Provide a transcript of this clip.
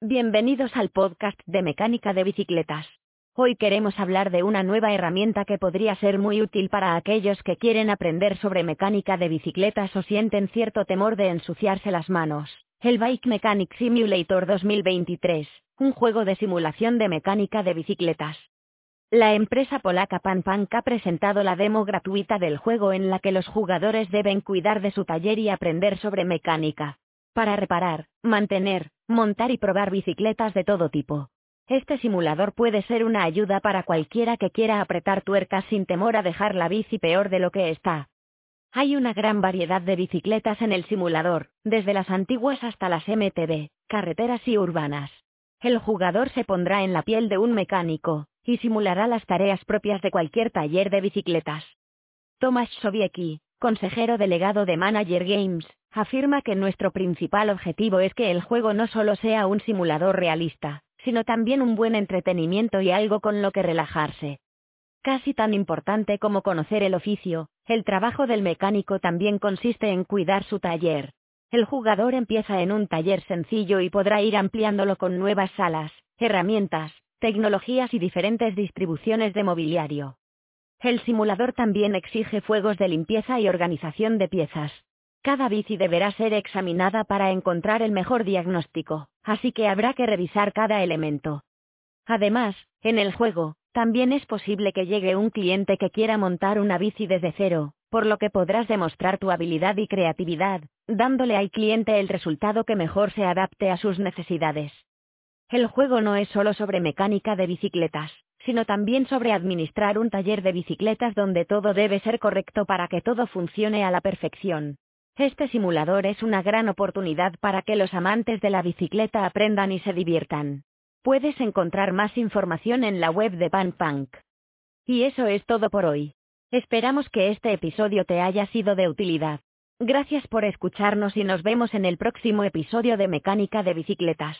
Bienvenidos al podcast de mecánica de bicicletas. Hoy queremos hablar de una nueva herramienta que podría ser muy útil para aquellos que quieren aprender sobre mecánica de bicicletas o sienten cierto temor de ensuciarse las manos. El Bike Mechanic Simulator 2023, un juego de simulación de mecánica de bicicletas. La empresa polaca PanPank ha presentado la demo gratuita del juego en la que los jugadores deben cuidar de su taller y aprender sobre mecánica para reparar, mantener, montar y probar bicicletas de todo tipo. Este simulador puede ser una ayuda para cualquiera que quiera apretar tuercas sin temor a dejar la bici peor de lo que está. Hay una gran variedad de bicicletas en el simulador, desde las antiguas hasta las MTB, carreteras y urbanas. El jugador se pondrá en la piel de un mecánico, y simulará las tareas propias de cualquier taller de bicicletas. Tomasz Sowiecki, consejero delegado de Manager Games, afirma que nuestro principal objetivo es que el juego no solo sea un simulador realista, sino también un buen entretenimiento y algo con lo que relajarse. Casi tan importante como conocer el oficio, el trabajo del mecánico también consiste en cuidar su taller. El jugador empieza en un taller sencillo y podrá ir ampliándolo con nuevas salas, herramientas, tecnologías y diferentes distribuciones de mobiliario. El simulador también exige fuegos de limpieza y organización de piezas, cada bici deberá ser examinada para encontrar el mejor diagnóstico, así que habrá que revisar cada elemento. Además, en el juego, también es posible que llegue un cliente que quiera montar una bici desde cero, por lo que podrás demostrar tu habilidad y creatividad, dándole al cliente el resultado que mejor se adapte a sus necesidades. El juego no es solo sobre mecánica de bicicletas, sino también sobre administrar un taller de bicicletas donde todo debe ser correcto para que todo funcione a la perfección. Este simulador es una gran oportunidad para que los amantes de la bicicleta aprendan y se diviertan. Puedes encontrar más información en la web de PanPunk. Y eso es todo por hoy. Esperamos que este episodio te haya sido de utilidad. Gracias por escucharnos y nos vemos en el próximo episodio de Mecánica de Bicicletas.